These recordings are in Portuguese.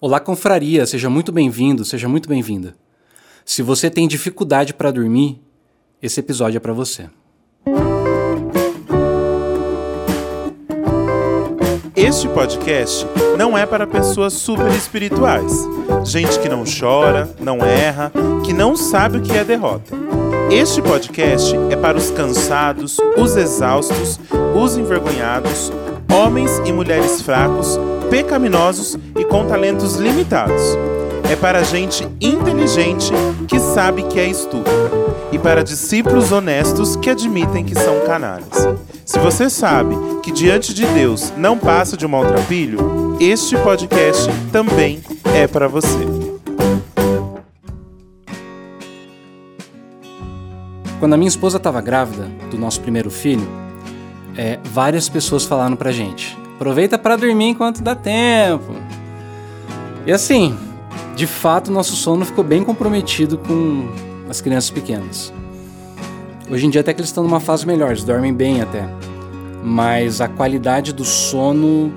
Olá, confraria, seja muito bem-vindo, seja muito bem-vinda. Se você tem dificuldade para dormir, esse episódio é para você. Este podcast não é para pessoas super espirituais, gente que não chora, não erra, que não sabe o que é derrota. Este podcast é para os cansados, os exaustos, os envergonhados, homens e mulheres fracos pecaminosos e com talentos limitados. É para gente inteligente que sabe que é estúpido e para discípulos honestos que admitem que são canalhas. Se você sabe que diante de Deus não passa de um maltrapilho, este podcast também é para você. Quando a minha esposa estava grávida do nosso primeiro filho, é, várias pessoas falaram pra gente: Aproveita para dormir enquanto dá tempo. E assim, de fato, nosso sono ficou bem comprometido com as crianças pequenas. Hoje em dia até que eles estão numa fase melhor, eles dormem bem até. Mas a qualidade do sono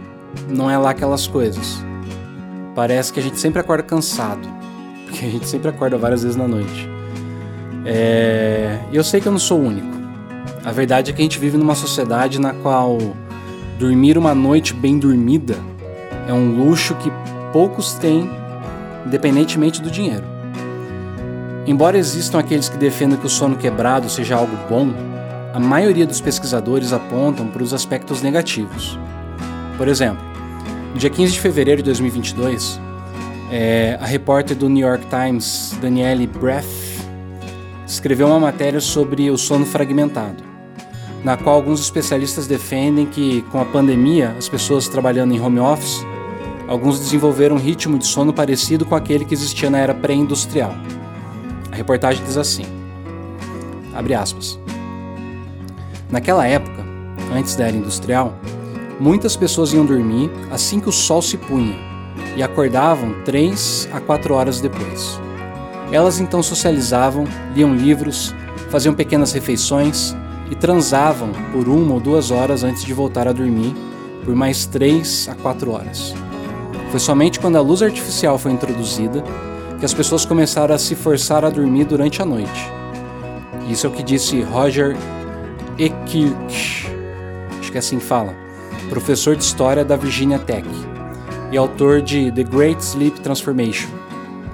não é lá aquelas coisas. Parece que a gente sempre acorda cansado, porque a gente sempre acorda várias vezes na noite. É... Eu sei que eu não sou o único. A verdade é que a gente vive numa sociedade na qual Dormir uma noite bem dormida é um luxo que poucos têm, independentemente do dinheiro. Embora existam aqueles que defendam que o sono quebrado seja algo bom, a maioria dos pesquisadores apontam para os aspectos negativos. Por exemplo, no dia 15 de fevereiro de 2022, é, a repórter do New York Times, Danielle Breath, escreveu uma matéria sobre o sono fragmentado na qual alguns especialistas defendem que, com a pandemia, as pessoas trabalhando em home office, alguns desenvolveram um ritmo de sono parecido com aquele que existia na era pré-industrial. A reportagem diz assim: abre aspas. Naquela época, antes da era industrial, muitas pessoas iam dormir assim que o sol se punha e acordavam três a quatro horas depois. Elas então socializavam, liam livros, faziam pequenas refeições e transavam por uma ou duas horas antes de voltar a dormir, por mais três a quatro horas. Foi somente quando a luz artificial foi introduzida que as pessoas começaram a se forçar a dormir durante a noite. Isso é o que disse Roger Ekirch, acho que é assim fala, professor de história da Virginia Tech e autor de The Great Sleep Transformation,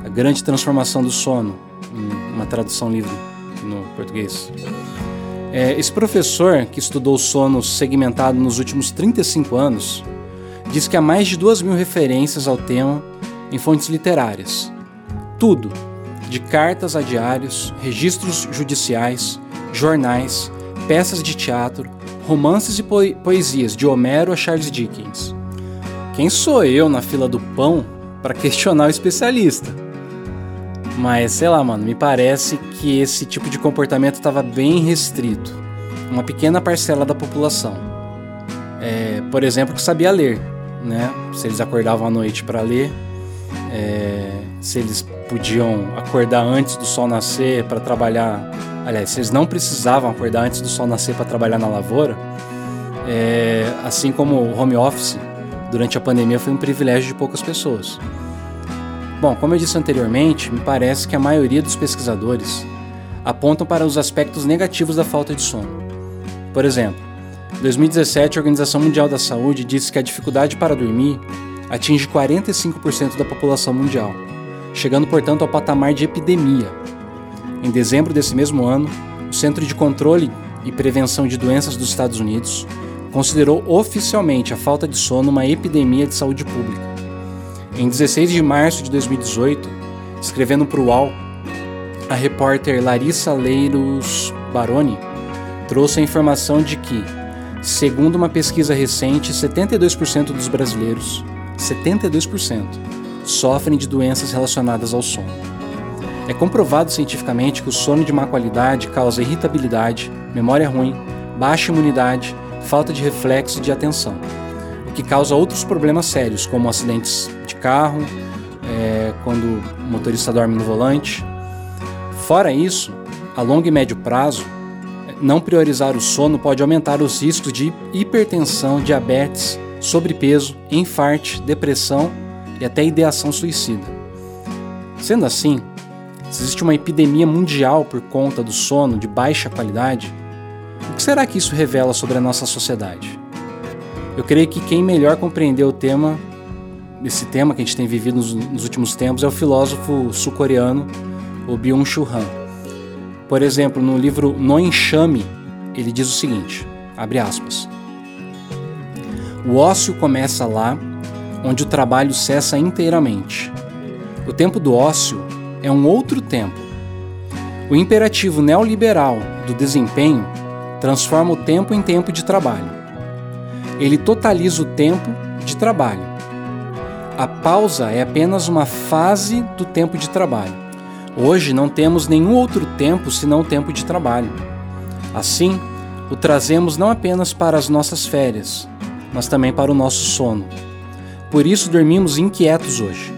a grande transformação do sono, uma tradução livre no português. É, esse professor, que estudou sono segmentado nos últimos 35 anos, diz que há mais de duas mil referências ao tema em fontes literárias. Tudo, de cartas a diários, registros judiciais, jornais, peças de teatro, romances e po poesias de Homero a Charles Dickens. Quem sou eu na fila do pão para questionar o especialista? Mas sei lá, mano, me parece que esse tipo de comportamento estava bem restrito. Uma pequena parcela da população. É, por exemplo, que sabia ler, né? Se eles acordavam à noite para ler, é, se eles podiam acordar antes do sol nascer para trabalhar. Aliás, se eles não precisavam acordar antes do sol nascer para trabalhar na lavoura, é, assim como o home office durante a pandemia foi um privilégio de poucas pessoas. Bom, como eu disse anteriormente, me parece que a maioria dos pesquisadores apontam para os aspectos negativos da falta de sono. Por exemplo, em 2017, a Organização Mundial da Saúde disse que a dificuldade para dormir atinge 45% da população mundial, chegando, portanto, ao patamar de epidemia. Em dezembro desse mesmo ano, o Centro de Controle e Prevenção de Doenças dos Estados Unidos considerou oficialmente a falta de sono uma epidemia de saúde pública. Em 16 de março de 2018, escrevendo para o UOL, a repórter Larissa Leiros Baroni trouxe a informação de que, segundo uma pesquisa recente, 72% dos brasileiros, 72%, sofrem de doenças relacionadas ao sono. É comprovado cientificamente que o sono de má qualidade causa irritabilidade, memória ruim, baixa imunidade, falta de reflexo e de atenção, o que causa outros problemas sérios, como acidentes carro, é, quando o motorista dorme no volante. Fora isso, a longo e médio prazo, não priorizar o sono pode aumentar os riscos de hipertensão, diabetes, sobrepeso, infarte, depressão e até ideação suicida. Sendo assim, se existe uma epidemia mundial por conta do sono de baixa qualidade, o que será que isso revela sobre a nossa sociedade? Eu creio que quem melhor compreendeu o tema, esse tema que a gente tem vivido nos, nos últimos tempos, é o filósofo sul-coreano, o Byung-Chul Han. Por exemplo, no livro No Enxame, ele diz o seguinte, abre aspas, O ócio começa lá onde o trabalho cessa inteiramente. O tempo do ócio é um outro tempo. O imperativo neoliberal do desempenho transforma o tempo em tempo de trabalho. Ele totaliza o tempo de trabalho. A pausa é apenas uma fase do tempo de trabalho. Hoje não temos nenhum outro tempo senão o tempo de trabalho. Assim, o trazemos não apenas para as nossas férias, mas também para o nosso sono. Por isso dormimos inquietos hoje.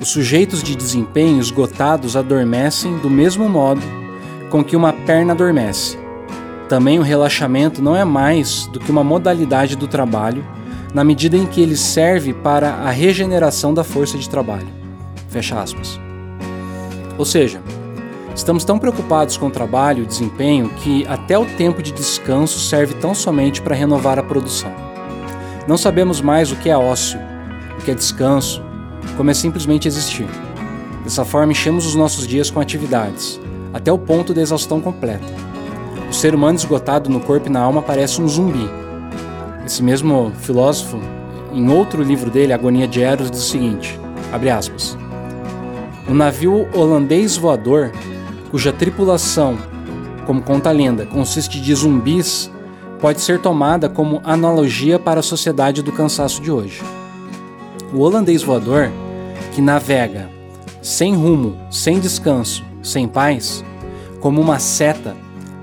Os sujeitos de desempenho esgotados adormecem do mesmo modo com que uma perna adormece. Também o relaxamento não é mais do que uma modalidade do trabalho, na medida em que ele serve para a regeneração da força de trabalho. Fecha aspas. Ou seja, estamos tão preocupados com o trabalho e desempenho que até o tempo de descanso serve tão somente para renovar a produção. Não sabemos mais o que é ócio, o que é descanso, como é simplesmente existir. Dessa forma, enchemos os nossos dias com atividades, até o ponto da exaustão completa. O ser humano esgotado no corpo e na alma parece um zumbi. Esse mesmo filósofo, em outro livro dele, Agonia de Eros, diz o seguinte: abre aspas. O navio holandês voador, cuja tripulação, como conta a lenda, consiste de zumbis, pode ser tomada como analogia para a sociedade do cansaço de hoje. O holandês voador, que navega sem rumo, sem descanso, sem paz, como uma seta,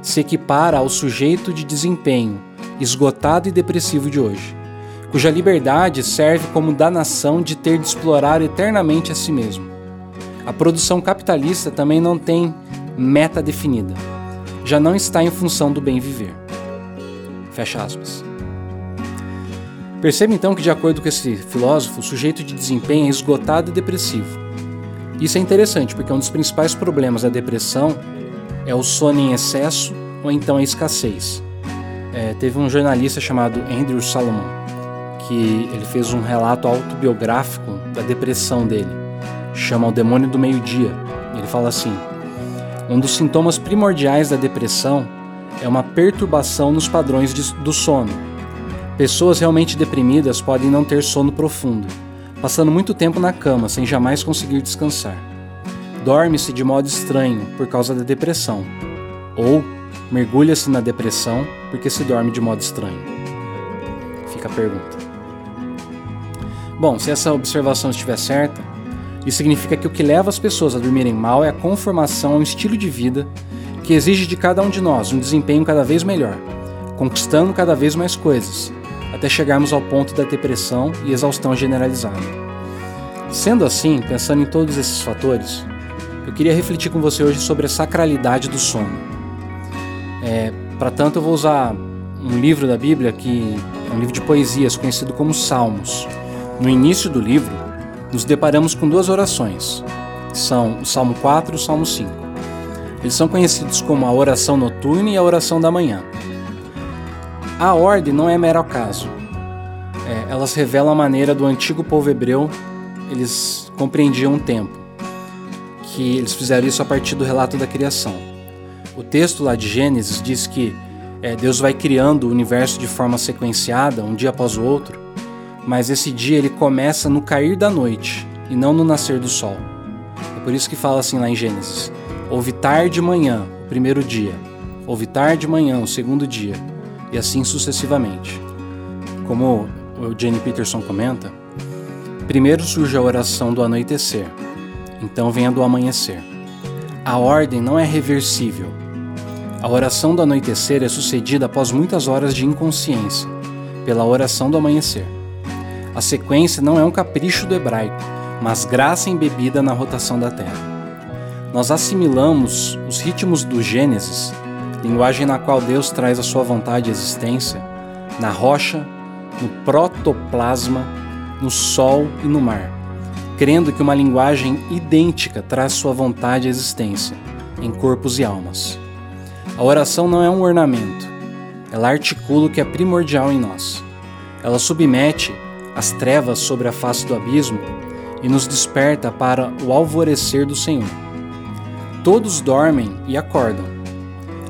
se equipara ao sujeito de desempenho, esgotado e depressivo de hoje, cuja liberdade serve como danação de ter de explorar eternamente a si mesmo. A produção capitalista também não tem meta definida, já não está em função do bem viver. Fecha aspas. Perceba então que, de acordo com esse filósofo, o sujeito de desempenho é esgotado e depressivo. Isso é interessante porque um dos principais problemas da depressão é o sono em excesso ou então a escassez. É, teve um jornalista chamado Andrew Salomon que ele fez um relato autobiográfico da depressão dele. Chama O Demônio do Meio-Dia. Ele fala assim: um dos sintomas primordiais da depressão é uma perturbação nos padrões de, do sono Pessoas realmente deprimidas podem não ter sono profundo, passando muito tempo na cama sem jamais conseguir descansar. Dorme-se de modo estranho por causa da depressão, ou mergulha-se na depressão porque se dorme de modo estranho. Fica a pergunta. Bom, se essa observação estiver certa, isso significa que o que leva as pessoas a dormirem mal é a conformação a um estilo de vida que exige de cada um de nós um desempenho cada vez melhor, conquistando cada vez mais coisas, até chegarmos ao ponto da depressão e exaustão generalizada. Sendo assim, pensando em todos esses fatores, eu queria refletir com você hoje sobre a sacralidade do sono. É, Para tanto, eu vou usar um livro da Bíblia que é um livro de poesias conhecido como Salmos. No início do livro, nos deparamos com duas orações. São o Salmo 4 e o Salmo 5. Eles são conhecidos como a oração noturna e a oração da manhã. A ordem não é mero acaso. É, elas revelam a maneira do antigo povo hebreu, eles compreendiam o tempo, que eles fizeram isso a partir do relato da criação. O texto lá de Gênesis diz que é, Deus vai criando o universo de forma sequenciada, um dia após o outro, mas esse dia ele começa no cair da noite e não no nascer do sol. É por isso que fala assim lá em Gênesis: Houve tarde e manhã, o primeiro dia, houve tarde e manhã, o segundo dia, e assim sucessivamente. Como o Jenny Peterson comenta, primeiro surge a oração do anoitecer, então vem a do amanhecer. A ordem não é reversível. A oração do anoitecer é sucedida após muitas horas de inconsciência, pela oração do amanhecer. A sequência não é um capricho do hebraico, mas graça embebida na rotação da Terra. Nós assimilamos os ritmos do Gênesis linguagem na qual Deus traz a sua vontade e existência, na rocha, no protoplasma, no sol e no mar, crendo que uma linguagem idêntica traz sua vontade à existência, em corpos e almas. A oração não é um ornamento, ela articula o que é primordial em nós. Ela submete as trevas sobre a face do abismo e nos desperta para o alvorecer do Senhor. Todos dormem e acordam.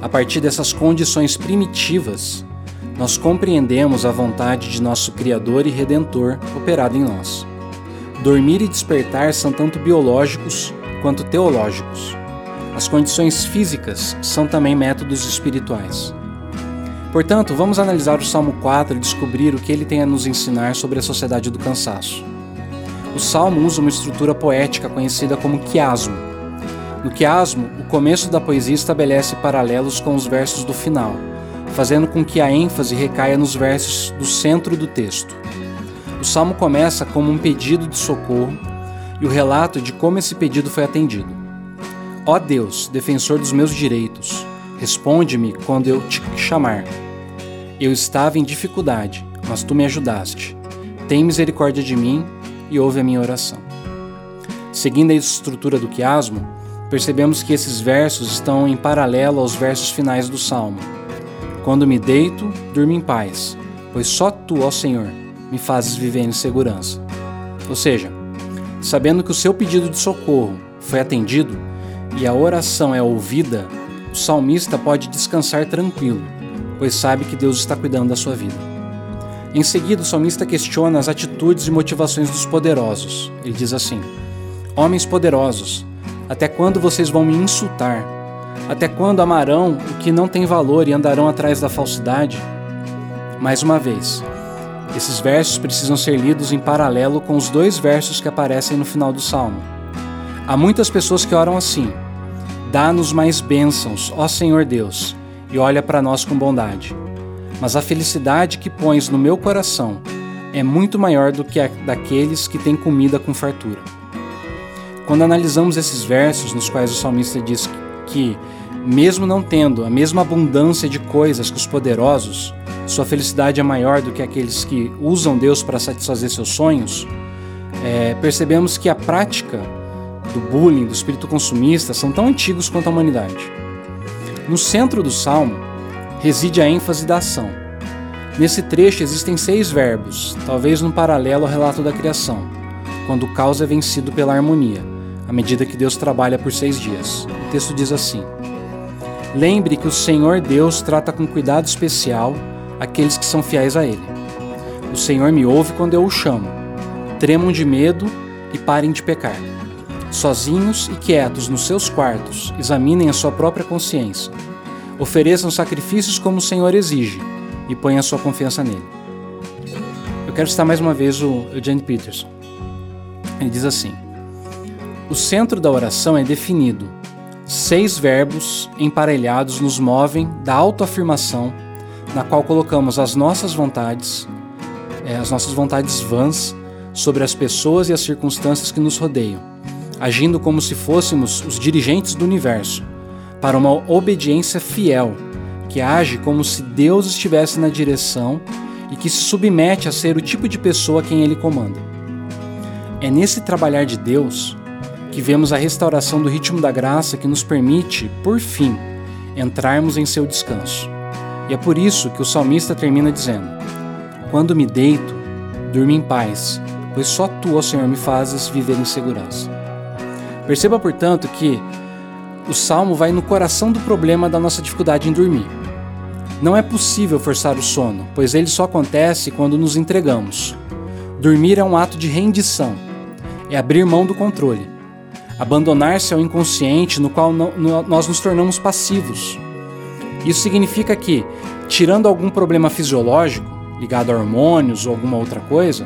A partir dessas condições primitivas, nós compreendemos a vontade de nosso Criador e Redentor operada em nós. Dormir e despertar são tanto biológicos quanto teológicos. As condições físicas são também métodos espirituais. Portanto, vamos analisar o Salmo 4 e descobrir o que ele tem a nos ensinar sobre a sociedade do cansaço. O salmo usa uma estrutura poética conhecida como quiasmo. No quiasmo, o começo da poesia estabelece paralelos com os versos do final, fazendo com que a ênfase recaia nos versos do centro do texto. O salmo começa como um pedido de socorro e o relato de como esse pedido foi atendido. Ó Deus, defensor dos meus direitos, responde-me quando eu te chamar. Eu estava em dificuldade, mas tu me ajudaste. Tem misericórdia de mim e ouve a minha oração. Seguindo a estrutura do quiasmo, percebemos que esses versos estão em paralelo aos versos finais do salmo. Quando me deito, durmo em paz, pois só tu, ó Senhor, me fazes viver em segurança. Ou seja, sabendo que o seu pedido de socorro foi atendido e a oração é ouvida, o salmista pode descansar tranquilo pois sabe que Deus está cuidando da sua vida. Em seguida, o salmista questiona as atitudes e motivações dos poderosos. Ele diz assim: Homens poderosos, até quando vocês vão me insultar? Até quando amarão o que não tem valor e andarão atrás da falsidade? Mais uma vez, esses versos precisam ser lidos em paralelo com os dois versos que aparecem no final do salmo. Há muitas pessoas que oram assim: Dá-nos mais bênçãos, ó Senhor Deus, e olha para nós com bondade. Mas a felicidade que pões no meu coração é muito maior do que a daqueles que têm comida com fartura. Quando analisamos esses versos nos quais o salmista diz que, mesmo não tendo a mesma abundância de coisas que os poderosos, sua felicidade é maior do que aqueles que usam Deus para satisfazer seus sonhos, é, percebemos que a prática do bullying, do espírito consumista, são tão antigos quanto a humanidade. No centro do salmo reside a ênfase da ação. Nesse trecho existem seis verbos, talvez num paralelo ao relato da criação, quando o caos é vencido pela harmonia, à medida que Deus trabalha por seis dias. O texto diz assim: Lembre que o Senhor Deus trata com cuidado especial aqueles que são fiéis a Ele. O Senhor me ouve quando eu o chamo. Tremam de medo e parem de pecar. Sozinhos e quietos nos seus quartos, examinem a sua própria consciência. Ofereçam sacrifícios como o Senhor exige e ponham a sua confiança nele. Eu quero citar mais uma vez o Eugene Peterson. Ele diz assim: O centro da oração é definido. Seis verbos emparelhados nos movem da autoafirmação, na qual colocamos as nossas vontades, é, as nossas vontades vãs sobre as pessoas e as circunstâncias que nos rodeiam agindo como se fôssemos os dirigentes do universo, para uma obediência fiel, que age como se Deus estivesse na direção e que se submete a ser o tipo de pessoa a quem ele comanda. É nesse trabalhar de Deus que vemos a restauração do ritmo da graça que nos permite, por fim, entrarmos em seu descanso. E é por isso que o salmista termina dizendo: Quando me deito, durmo em paz, pois só tu, ó Senhor, me fazes viver em segurança. Perceba, portanto, que o salmo vai no coração do problema da nossa dificuldade em dormir. Não é possível forçar o sono, pois ele só acontece quando nos entregamos. Dormir é um ato de rendição, é abrir mão do controle, abandonar-se ao inconsciente no qual nós nos tornamos passivos. Isso significa que, tirando algum problema fisiológico, ligado a hormônios ou alguma outra coisa,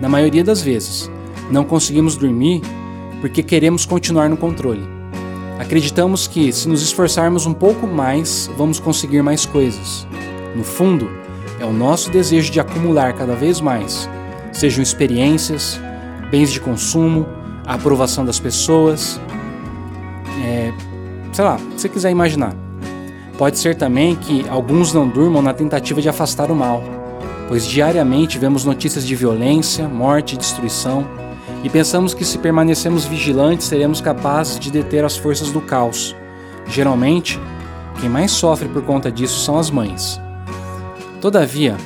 na maioria das vezes, não conseguimos dormir porque queremos continuar no controle. Acreditamos que, se nos esforçarmos um pouco mais, vamos conseguir mais coisas. No fundo, é o nosso desejo de acumular cada vez mais, sejam experiências, bens de consumo, a aprovação das pessoas, é, sei lá, se você quiser imaginar. Pode ser também que alguns não durmam na tentativa de afastar o mal, pois diariamente vemos notícias de violência, morte e destruição e pensamos que se permanecemos vigilantes seremos capazes de deter as forças do caos. Geralmente, quem mais sofre por conta disso são as mães. Todavia,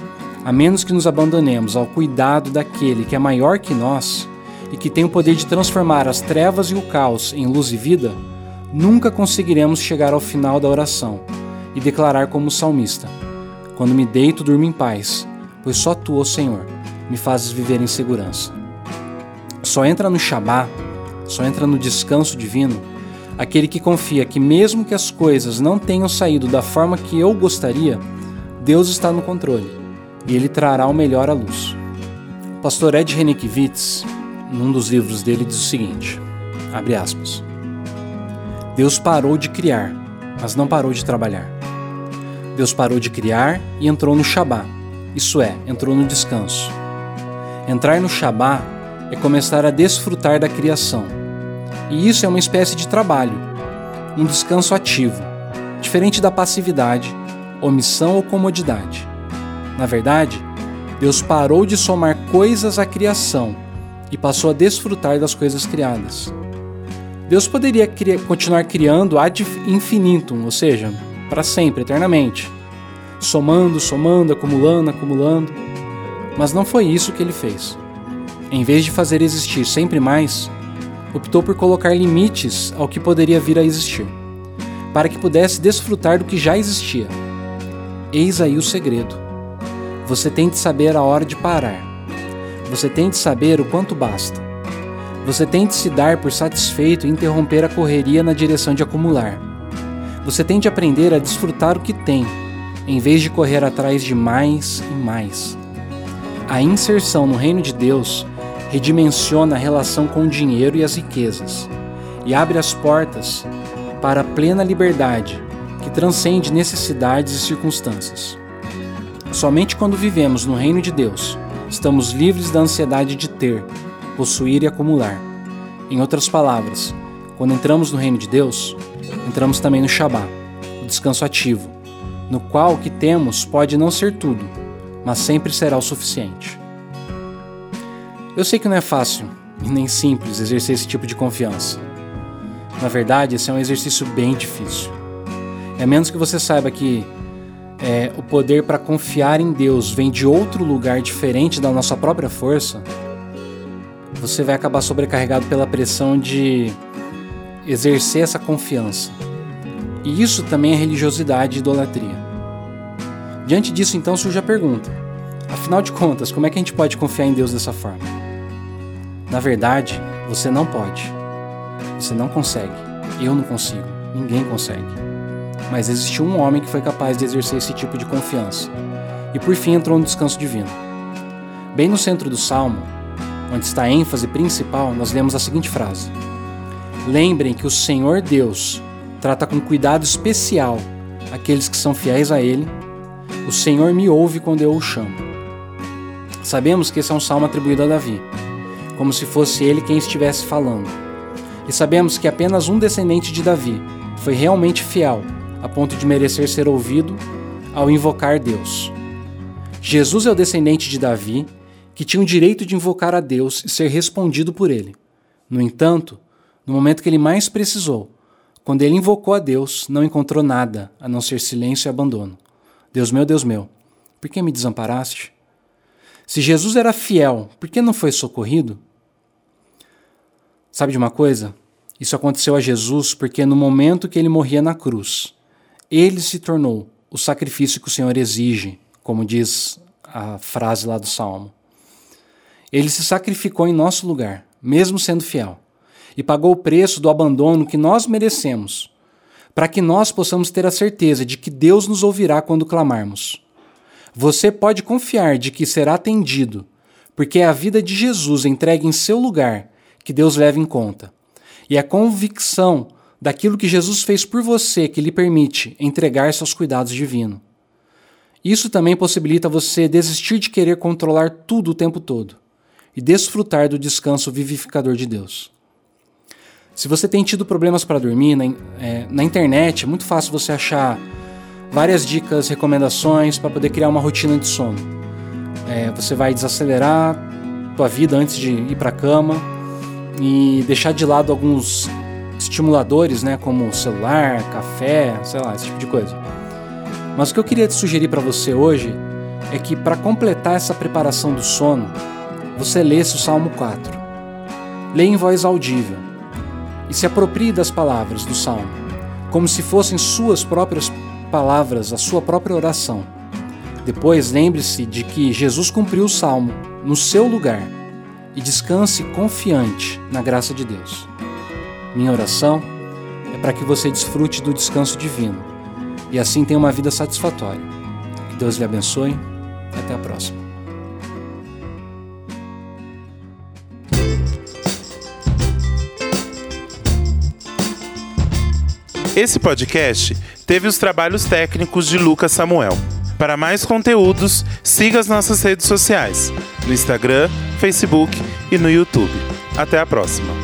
a menos que nos abandonemos ao cuidado daquele que é maior que nós e que tem o poder de transformar as trevas e o caos em luz e vida, nunca conseguiremos chegar ao final da oração e declarar como salmista: Quando me deito, durmo em paz, pois só tu, ó Senhor, me fazes viver em segurança. Só entra no Shabá, só entra no descanso divino, aquele que confia que, mesmo que as coisas não tenham saído da forma que eu gostaria, Deus está no controle e ele trará o melhor à luz. O pastor Ed Renekiewicz, num dos livros dele, diz o seguinte: abre aspas. Deus parou de criar, mas não parou de trabalhar. Deus parou de criar e entrou no Shabá, isso é, entrou no descanso. Entrar no Shabá é começar a desfrutar da criação. E isso é uma espécie de trabalho, um descanso ativo, diferente da passividade, omissão ou comodidade. Na verdade, Deus parou de somar coisas à criação e passou a desfrutar das coisas criadas. Deus poderia continuar criando ad infinitum, ou seja, para sempre, eternamente, somando, somando, acumulando, acumulando, mas não foi isso que ele fez. Em vez de fazer existir sempre mais, optou por colocar limites ao que poderia vir a existir, para que pudesse desfrutar do que já existia. Eis aí o segredo. Você tem de saber a hora de parar. Você tem de saber o quanto basta. Você tem de se dar por satisfeito e interromper a correria na direção de acumular. Você tem de aprender a desfrutar o que tem, em vez de correr atrás de mais e mais. A inserção no reino de Deus redimensiona a relação com o dinheiro e as riquezas e abre as portas para a plena liberdade que transcende necessidades e circunstâncias. Somente quando vivemos no reino de Deus, estamos livres da ansiedade de ter, possuir e acumular. Em outras palavras, quando entramos no reino de Deus, entramos também no Shabá, o descanso ativo, no qual o que temos pode não ser tudo, mas sempre será o suficiente. Eu sei que não é fácil e nem simples exercer esse tipo de confiança. Na verdade, esse é um exercício bem difícil. É menos que você saiba que é, o poder para confiar em Deus vem de outro lugar diferente da nossa própria força, você vai acabar sobrecarregado pela pressão de exercer essa confiança. E isso também é religiosidade e idolatria. Diante disso, então, surge a pergunta: afinal de contas, como é que a gente pode confiar em Deus dessa forma? Na verdade, você não pode. Você não consegue. Eu não consigo. Ninguém consegue. Mas existiu um homem que foi capaz de exercer esse tipo de confiança. E por fim entrou no descanso divino. Bem no centro do salmo, onde está a ênfase principal, nós lemos a seguinte frase: Lembrem que o Senhor Deus trata com cuidado especial aqueles que são fiéis a Ele. O Senhor me ouve quando eu o chamo. Sabemos que esse é um salmo atribuído a Davi, como se fosse ele quem estivesse falando. E sabemos que apenas um descendente de Davi foi realmente fiel, a ponto de merecer ser ouvido ao invocar Deus. Jesus é o descendente de Davi, que tinha o direito de invocar a Deus e ser respondido por ele. No entanto, no momento que ele mais precisou, quando ele invocou a Deus, não encontrou nada a não ser silêncio e abandono. Deus meu, Deus meu, por que me desamparaste? Se Jesus era fiel, por que não foi socorrido? Sabe de uma coisa? Isso aconteceu a Jesus porque no momento que ele morria na cruz, ele se tornou o sacrifício que o Senhor exige, como diz a frase lá do Salmo. Ele se sacrificou em nosso lugar, mesmo sendo fiel, e pagou o preço do abandono que nós merecemos, para que nós possamos ter a certeza de que Deus nos ouvirá quando clamarmos. Você pode confiar de que será atendido, porque é a vida de Jesus entregue em seu lugar que Deus leva em conta. E a convicção daquilo que Jesus fez por você que lhe permite entregar-se aos cuidados divinos. Isso também possibilita você desistir de querer controlar tudo o tempo todo e desfrutar do descanso vivificador de Deus. Se você tem tido problemas para dormir na, é, na internet, é muito fácil você achar várias dicas, recomendações para poder criar uma rotina de sono. É, você vai desacelerar tua vida antes de ir para a cama, e deixar de lado alguns estimuladores, né, como celular, café, sei lá, esse tipo de coisa. Mas o que eu queria te sugerir para você hoje é que para completar essa preparação do sono, você lesse o Salmo 4. Leia em voz audível e se aproprie das palavras do salmo, como se fossem suas próprias palavras, a sua própria oração. Depois, lembre-se de que Jesus cumpriu o salmo no seu lugar e descanse confiante na graça de Deus. Minha oração é para que você desfrute do descanso divino e assim tenha uma vida satisfatória. Que Deus lhe abençoe até a próxima. Esse podcast teve os trabalhos técnicos de Lucas Samuel. Para mais conteúdos, siga as nossas redes sociais, no Instagram, Facebook e no YouTube. Até a próxima!